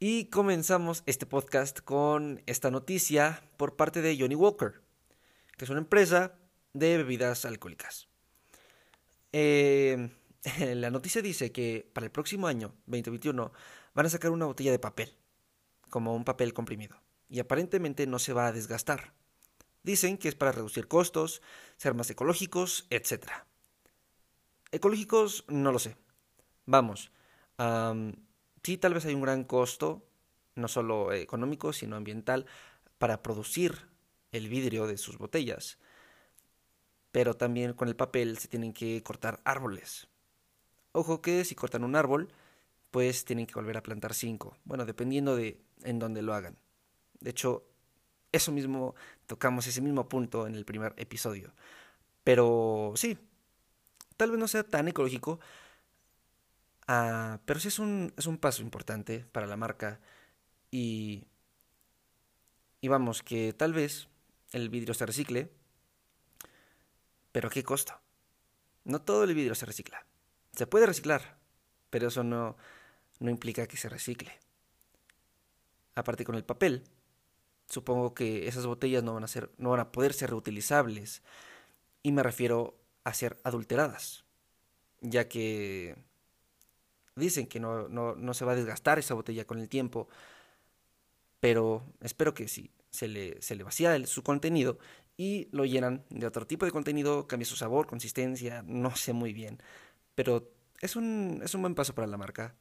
Y comenzamos este podcast con esta noticia por parte de Johnny Walker, que es una empresa de bebidas alcohólicas. Eh, la noticia dice que para el próximo año, 2021, van a sacar una botella de papel, como un papel comprimido, y aparentemente no se va a desgastar. Dicen que es para reducir costos, ser más ecológicos, etc. Ecológicos, no lo sé. Vamos, sí tal vez hay un gran costo, no solo económico, sino ambiental, para producir el vidrio de sus botellas. Pero también con el papel se tienen que cortar árboles. Ojo que si cortan un árbol, pues tienen que volver a plantar cinco. Bueno, dependiendo de en dónde lo hagan. De hecho, eso mismo, tocamos ese mismo punto en el primer episodio. Pero sí, tal vez no sea tan ecológico, Ah, pero sí es un, es un paso importante para la marca y, y vamos, que tal vez el vidrio se recicle, pero ¿a qué costo? No todo el vidrio se recicla. Se puede reciclar, pero eso no, no implica que se recicle. Aparte con el papel, supongo que esas botellas no van a ser, no van a poder ser reutilizables. Y me refiero a ser adulteradas. Ya que Dicen que no, no, se va a desgastar esa botella con el tiempo, pero espero que sí, se le, se le vacía su contenido y lo llenan de otro tipo de contenido, cambia su sabor, consistencia, no sé muy bien, pero es un, es un buen paso para la marca.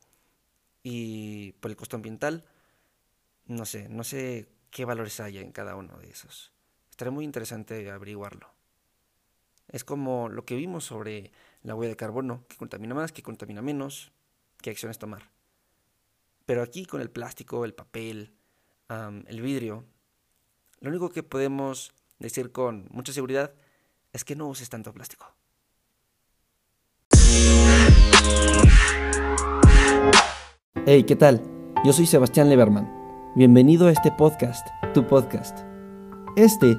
Y por el costo ambiental, no sé, no sé qué valores haya en cada uno de esos. Estará muy interesante averiguarlo. Es como lo que vimos sobre la huella de carbono, que contamina más, que contamina menos, qué acciones tomar. Pero aquí con el plástico, el papel, el vidrio, lo único que podemos decir con mucha seguridad es que no uses tanto plástico. Hey, ¿qué tal? Yo soy Sebastián Leberman. Bienvenido a este podcast, tu podcast. Este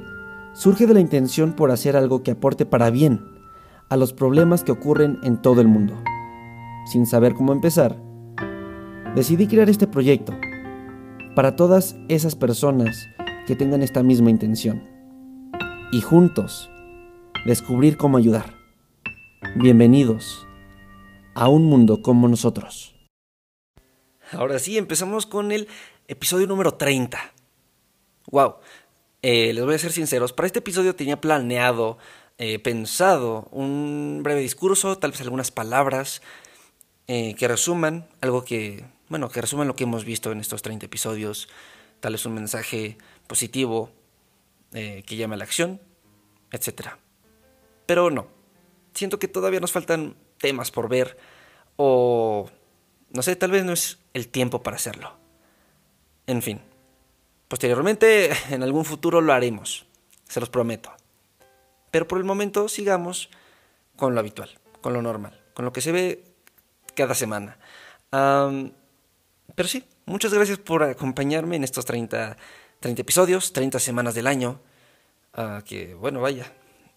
surge de la intención por hacer algo que aporte para bien a los problemas que ocurren en todo el mundo sin saber cómo empezar, decidí crear este proyecto para todas esas personas que tengan esta misma intención y juntos descubrir cómo ayudar. Bienvenidos a un mundo como nosotros. Ahora sí, empezamos con el episodio número 30. Wow, eh, les voy a ser sinceros, para este episodio tenía planeado, eh, pensado un breve discurso, tal vez algunas palabras, eh, que resuman algo que, bueno, que resuman lo que hemos visto en estos 30 episodios, tal vez un mensaje positivo eh, que llame a la acción, etc. Pero no, siento que todavía nos faltan temas por ver o, no sé, tal vez no es el tiempo para hacerlo. En fin, posteriormente, en algún futuro lo haremos, se los prometo. Pero por el momento sigamos con lo habitual, con lo normal, con lo que se ve cada semana. pero sí, muchas gracias por acompañarme en estos 30, 30 episodios, 30 semanas del año. Ah, que bueno, vaya,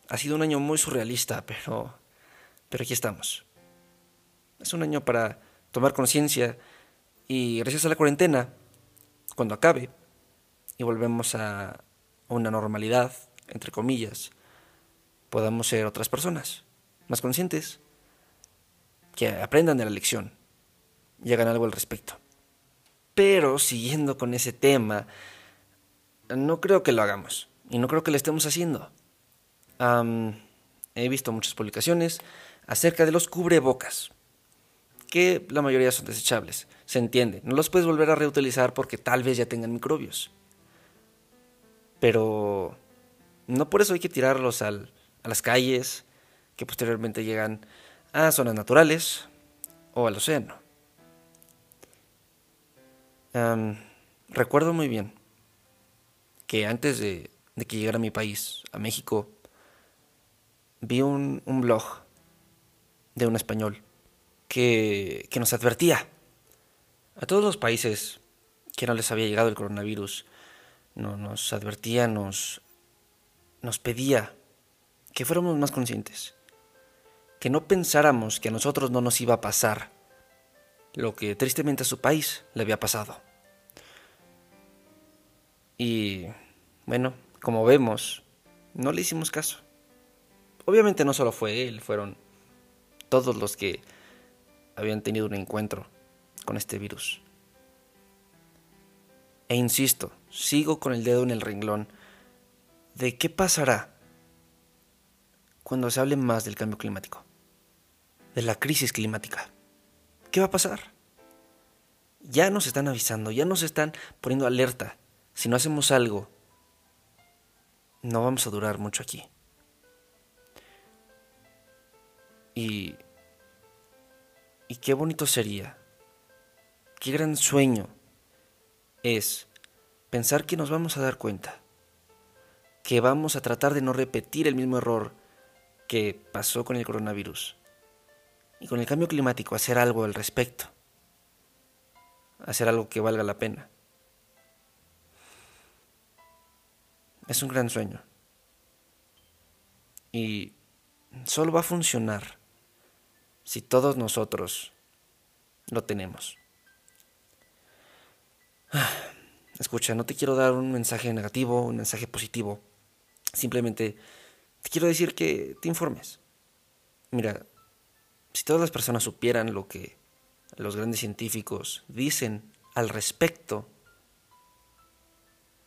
ha sido un año muy surrealista, pero, pero aquí estamos. Es un año para tomar conciencia y gracias a la cuarentena, cuando acabe y volvemos a una normalidad, entre comillas, podamos ser otras personas, más conscientes, que aprendan de la lección y hagan algo al respecto. Pero siguiendo con ese tema, no creo que lo hagamos y no creo que lo estemos haciendo. he visto muchas publicaciones acerca de los cubrebocas, que la mayoría son desechables, se entiende, no los puedes volver a reutilizar porque tal vez ya tengan microbios. Pero no por eso hay que tirarlos a las calles, que posteriormente llegan a zonas naturales o al océano. recuerdo muy bien que antes de, que llegara a mi país, a México, vi un, blog de un español que, que nos advertía a todos los países que no les había llegado el coronavirus, no, nos advertía, nos, nos pedía que fuéramos más conscientes que no pensáramos que a nosotros no nos iba a pasar lo que tristemente a su país le había pasado. Y bueno, como vemos, no le hicimos caso. Obviamente no solo fue él, fueron todos los que habían tenido un encuentro con este virus. E insisto, sigo con el dedo en el renglón de qué pasará cuando se hable más del cambio climático, de la crisis climática. ¿Qué va a pasar? Ya nos están avisando, ya nos están poniendo alerta. Si no hacemos algo, no vamos a durar mucho aquí. Y, y qué bonito sería, qué gran sueño es pensar que nos vamos a dar cuenta, que vamos a tratar de no repetir el mismo error que pasó con el coronavirus y con el cambio climático, hacer algo al respecto, hacer algo que valga la pena. Es un gran sueño. Y solo va a funcionar si todos nosotros lo tenemos. Escucha, no te quiero dar un mensaje negativo, un mensaje positivo. Simplemente te quiero decir que te informes. Mira, si todas las personas supieran lo que los grandes científicos dicen al respecto,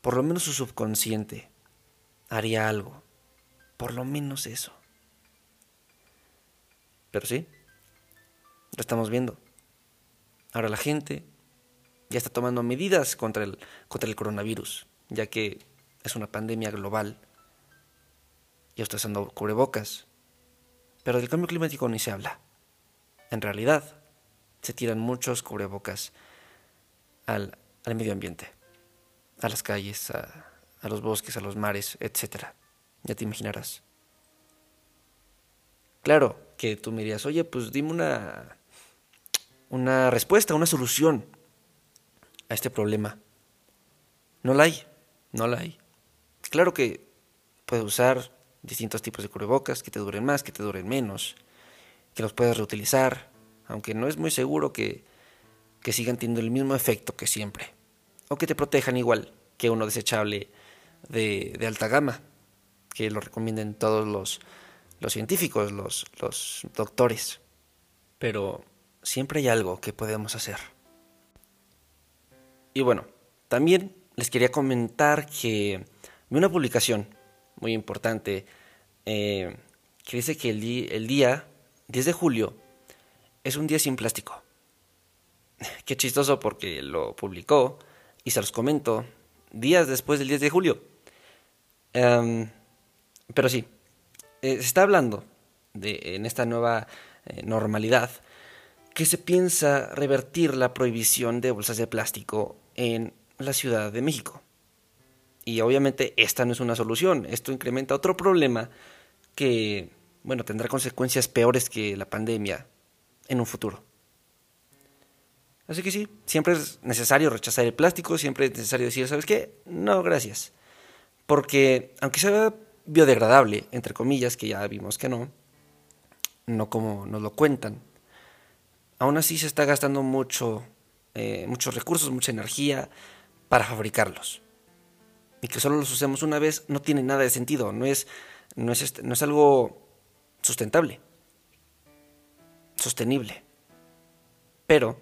por lo menos su subconsciente haría algo. Por lo menos eso. Pero sí, lo estamos viendo. Ahora la gente ya está tomando medidas contra el, contra el coronavirus, ya que es una pandemia global. Ya está usando cubrebocas. Pero del cambio climático ni se habla. En realidad, se tiran muchos cubrebocas al, al medio ambiente, a las calles, a, los bosques, a los mares, etc. Ya te imaginarás. Claro que tú me dirías, oye, pues dime una, una respuesta, una solución a este problema. No la hay, no la hay. Claro que puedes usar distintos tipos de cubrebocas que te duren más, que te duren menos, que los puedes reutilizar, aunque no es muy seguro que, que sigan teniendo el mismo efecto que siempre, o que te protejan igual que uno desechable de, alta gama, que lo recomienden todos los, los científicos, los, los doctores. Pero siempre hay algo que podemos hacer. Y bueno, también les quería comentar que vi una publicación muy importante eh, que dice que el día 10 de julio es un día sin plástico. Qué chistoso porque lo publicó y se los comento días después del 10 de julio. Em, pero sí, eh, se está hablando de, en esta nueva eh, normalidad que se piensa revertir la prohibición de bolsas de plástico en la Ciudad de México. Y obviamente esta no es una solución, esto incrementa otro problema que, bueno, tendrá consecuencias peores que la pandemia en un futuro. Así que sí, siempre es necesario rechazar el plástico, siempre es necesario decir, ¿sabes qué? No, gracias. Porque aunque sea biodegradable, entre comillas, que ya vimos que no, no como nos lo cuentan, aún así se está gastando mucho, eh, muchos recursos, mucha energía para fabricarlos. Y que solo los usemos una vez no tiene nada de sentido, no es, no es, este, no es algo sustentable, sostenible. Pero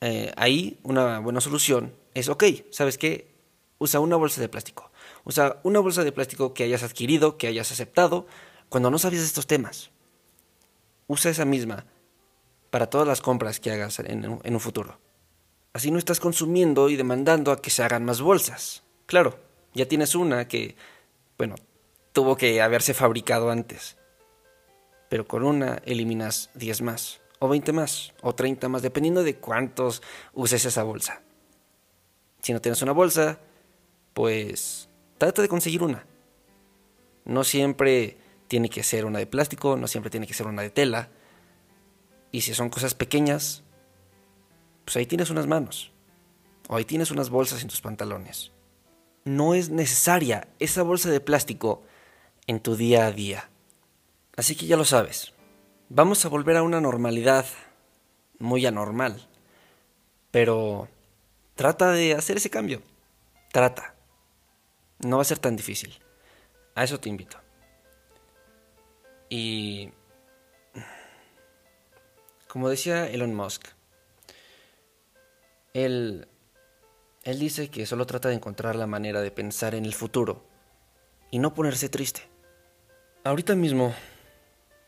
eh, ahí una buena solución es, ok, ¿sabes qué? usa una bolsa de plástico. Usa una bolsa de plástico que hayas adquirido, que hayas aceptado, cuando no sabías estos temas. Usa esa misma para todas las compras que hagas en, un futuro. Así no estás consumiendo y demandando a que se hagan más bolsas. Claro, ya tienes una que, bueno, tuvo que haberse fabricado antes. Pero con una eliminas 10 más, o 20 más, o 30 más, dependiendo de cuántos uses esa bolsa. Si no tienes una bolsa, pues trata de conseguir una. No siempre tiene que ser una de plástico, no siempre tiene que ser una de tela. Y si son cosas pequeñas, pues ahí tienes unas manos. O ahí tienes unas bolsas en tus pantalones. No es necesaria esa bolsa de plástico en tu día a día. Así que ya lo sabes. Vamos a volver a una normalidad muy anormal. Pero trata de hacer ese cambio Trata. No va a ser tan difícil. A eso te invito. Y... Como decía Elon Musk, él, él dice que solo trata de encontrar la manera de pensar en el futuro y no ponerse triste. Ahorita mismo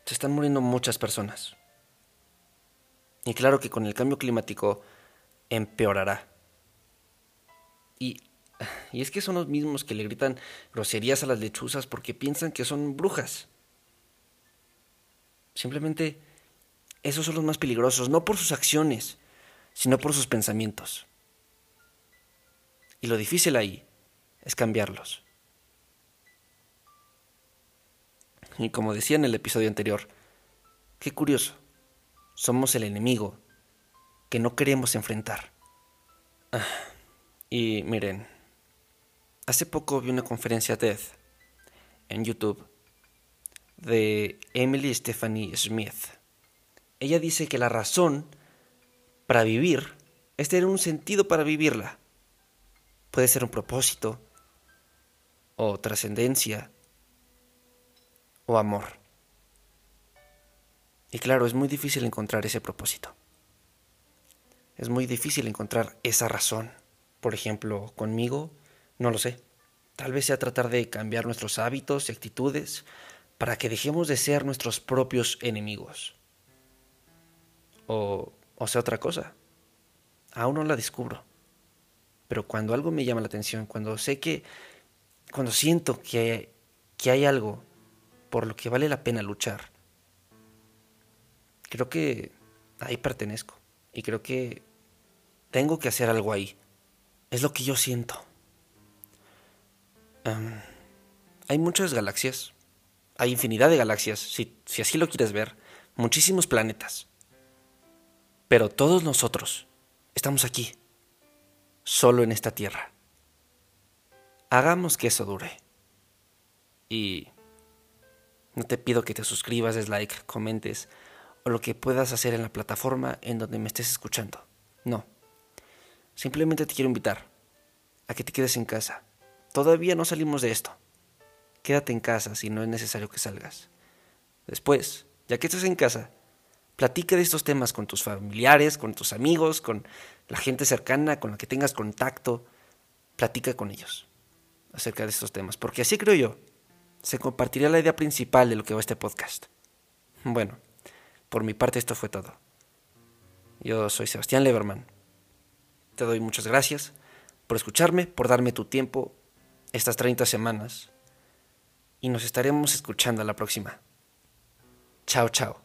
se están muriendo muchas personas. Y claro que con el cambio climático empeorará. Y, y es que son los mismos que le gritan groserías a las lechuzas porque piensan que son brujas. Simplemente esos son los más peligrosos, no por sus acciones, sino por sus pensamientos. Y lo difícil ahí es cambiarlos. Y como decía en el episodio anterior, qué curioso, somos el enemigo que no queremos enfrentar. Ah, y miren, hace poco vi una conferencia TED en YouTube de Emily Stephanie Smith. Ella dice que la razón para vivir es tener un sentido para vivirla. Puede ser un propósito, o trascendencia, o amor. Y claro, es muy difícil encontrar ese propósito. Es muy difícil encontrar esa razón. Por ejemplo, conmigo, no lo sé. Tal vez sea tratar de cambiar nuestros hábitos y actitudes para que dejemos de ser nuestros propios enemigos. O, o sea otra cosa. Aún no la descubro. Pero cuando algo me llama la atención, cuando sé que, cuando siento que, que hay algo por lo que vale la pena luchar, creo que ahí pertenezco. Y creo que tengo que hacer algo ahí. Es lo que yo siento. hay muchas galaxias. Hay infinidad de galaxias, si, si así lo quieres ver. Muchísimos planetas. Pero todos nosotros estamos aquí, solo en esta tierra. Hagamos que eso dure. Y no te pido que te suscribas, des like, comentes o lo que puedas hacer en la plataforma en donde me estés escuchando. No. Simplemente te quiero invitar a que te quedes en casa. Todavía no salimos de esto. Quédate en casa si no es necesario que salgas. Después, ya que estés en casa, platica de estos temas con tus familiares, con tus amigos, con la gente cercana con la que tengas contacto. Platica con ellos acerca de estos temas, porque así creo yo, se compartirá la idea principal de lo que va este podcast. Bueno, por mi parte esto fue todo. Yo soy Sebastián Leberman. Te doy muchas gracias por escucharme, por darme tu tiempo estas 30 semanas y nos estaremos escuchando a la próxima. Chao, chao.